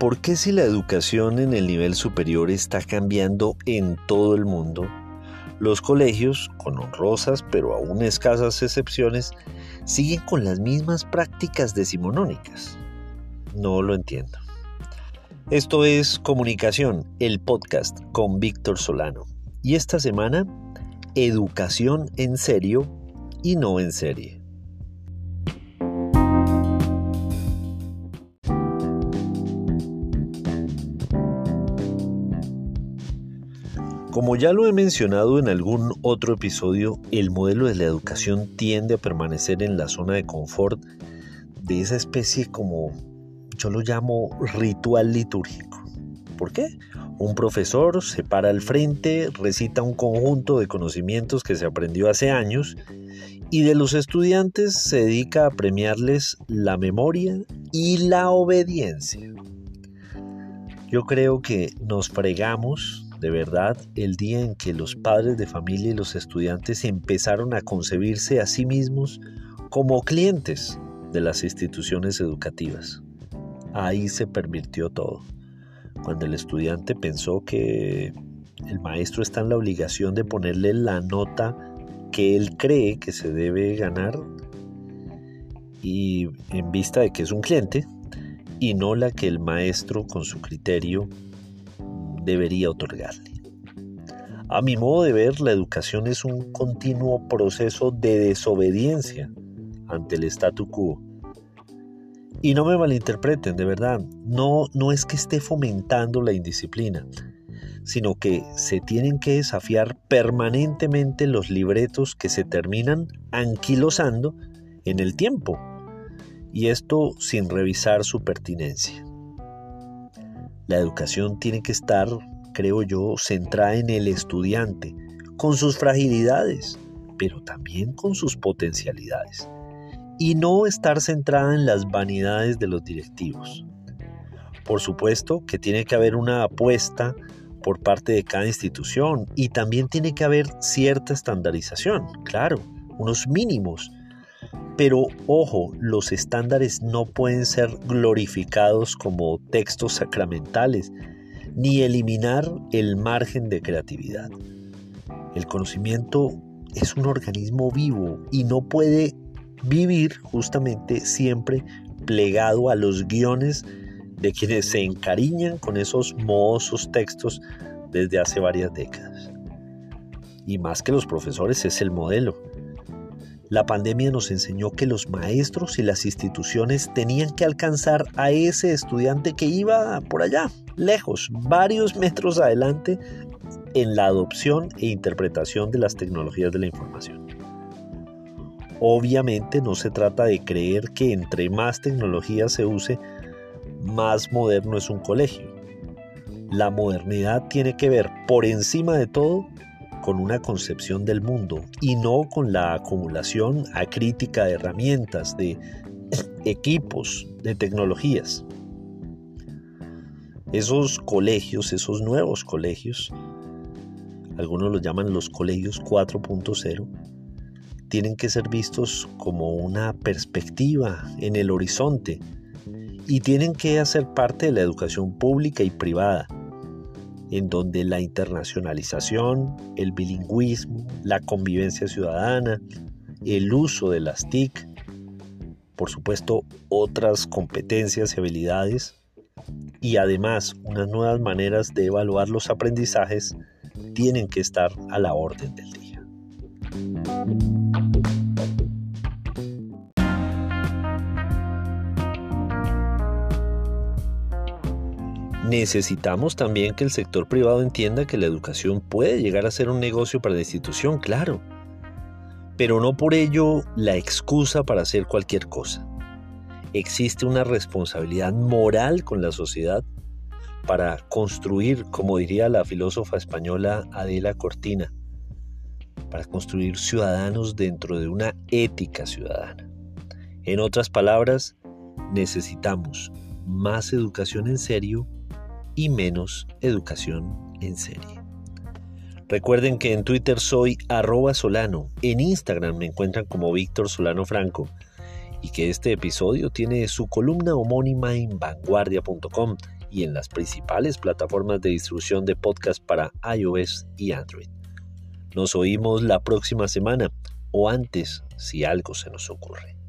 ¿por qué si la educación en el nivel superior está cambiando en todo el mundo, los colegios, con honrosas pero aún escasas excepciones, siguen con las mismas prácticas decimonónicas? No lo entiendo. Esto es Comunicación, el podcast con Víctor Solano. Y esta semana, educación en serio y no en serie. Como ya lo he mencionado en algún otro episodio, el modelo de la educación tiende a permanecer en la zona de confort de esa especie como yo lo llamo ritual litúrgico. ¿Por qué? Un profesor se para al frente, recita un conjunto de conocimientos que se aprendió hace años y de los estudiantes se dedica a premiarles la memoria y la obediencia. Yo creo que nos fregamos de verdad el día en que los padres de familia y los estudiantes empezaron a concebirse a sí mismos como clientes de las instituciones educativas. Ahí se pervirtió todo. Cuando el estudiante pensó que el maestro está en la obligación de ponerle la nota que él cree que se debe ganar y en vista de que es un cliente y no la que el maestro con su criterio debería otorgarle. A mi modo de ver, la educación es un continuo proceso de desobediencia ante el statu quo. Y no me malinterpreten, de verdad, no, no es que esté fomentando la indisciplina, sino que se tienen que desafiar permanentemente los libretos que se terminan anquilosando en el tiempo, y esto sin revisar su pertinencia. La educación tiene que estar, creo yo, centrada en el estudiante, con sus fragilidades, pero también con sus potencialidades, y no estar centrada en las vanidades de los directivos. Por supuesto que tiene que haber una apuesta por parte de cada institución y también tiene que haber cierta estandarización, claro, unos mínimos pero ojo, los estándares no pueden ser glorificados como textos sacramentales, ni eliminar el margen de creatividad. El conocimiento es un organismo vivo y no puede vivir justamente siempre plegado a los guiones de quienes se encariñan con esos mohosos textos desde hace varias décadas. Y más que los profesores es el modelo. La pandemia nos enseñó que los maestros y las instituciones tenían que alcanzar a ese estudiante que iba por allá, lejos, varios metros adelante, en la adopción e interpretación de las tecnologías de la información. Obviamente no se trata de creer que entre más tecnología se use, más moderno es un colegio. La modernidad tiene que ver por encima de todo con una concepción del mundo y no con la acumulación acrítica de herramientas, de equipos, de tecnologías. Esos colegios, esos nuevos colegios, algunos los llaman los colegios 4.0, tienen que ser vistos como una perspectiva en el horizonte y tienen que hacer parte de la educación pública y privada en donde la internacionalización, el bilingüismo, la convivencia ciudadana, el uso de las TIC, por supuesto otras competencias y habilidades, y además unas nuevas maneras de evaluar los aprendizajes tienen que estar a la orden del día. Necesitamos también que el sector privado entienda que la educación puede llegar a ser un negocio para la institución, claro, pero no por ello la excusa para hacer cualquier cosa. Existe una responsabilidad moral con la sociedad para construir, como diría la filósofa española Adela Cortina, para construir ciudadanos dentro de una ética ciudadana. En otras palabras, necesitamos más educación en serio y menos educación en serie. Recuerden que en Twitter soy arroba solano, en Instagram me encuentran como Víctor Solano Franco y que este episodio tiene su columna homónima en vanguardia.com y en las principales plataformas de distribución de podcast para iOS y Android. Nos oímos la próxima semana o antes si algo se nos ocurre.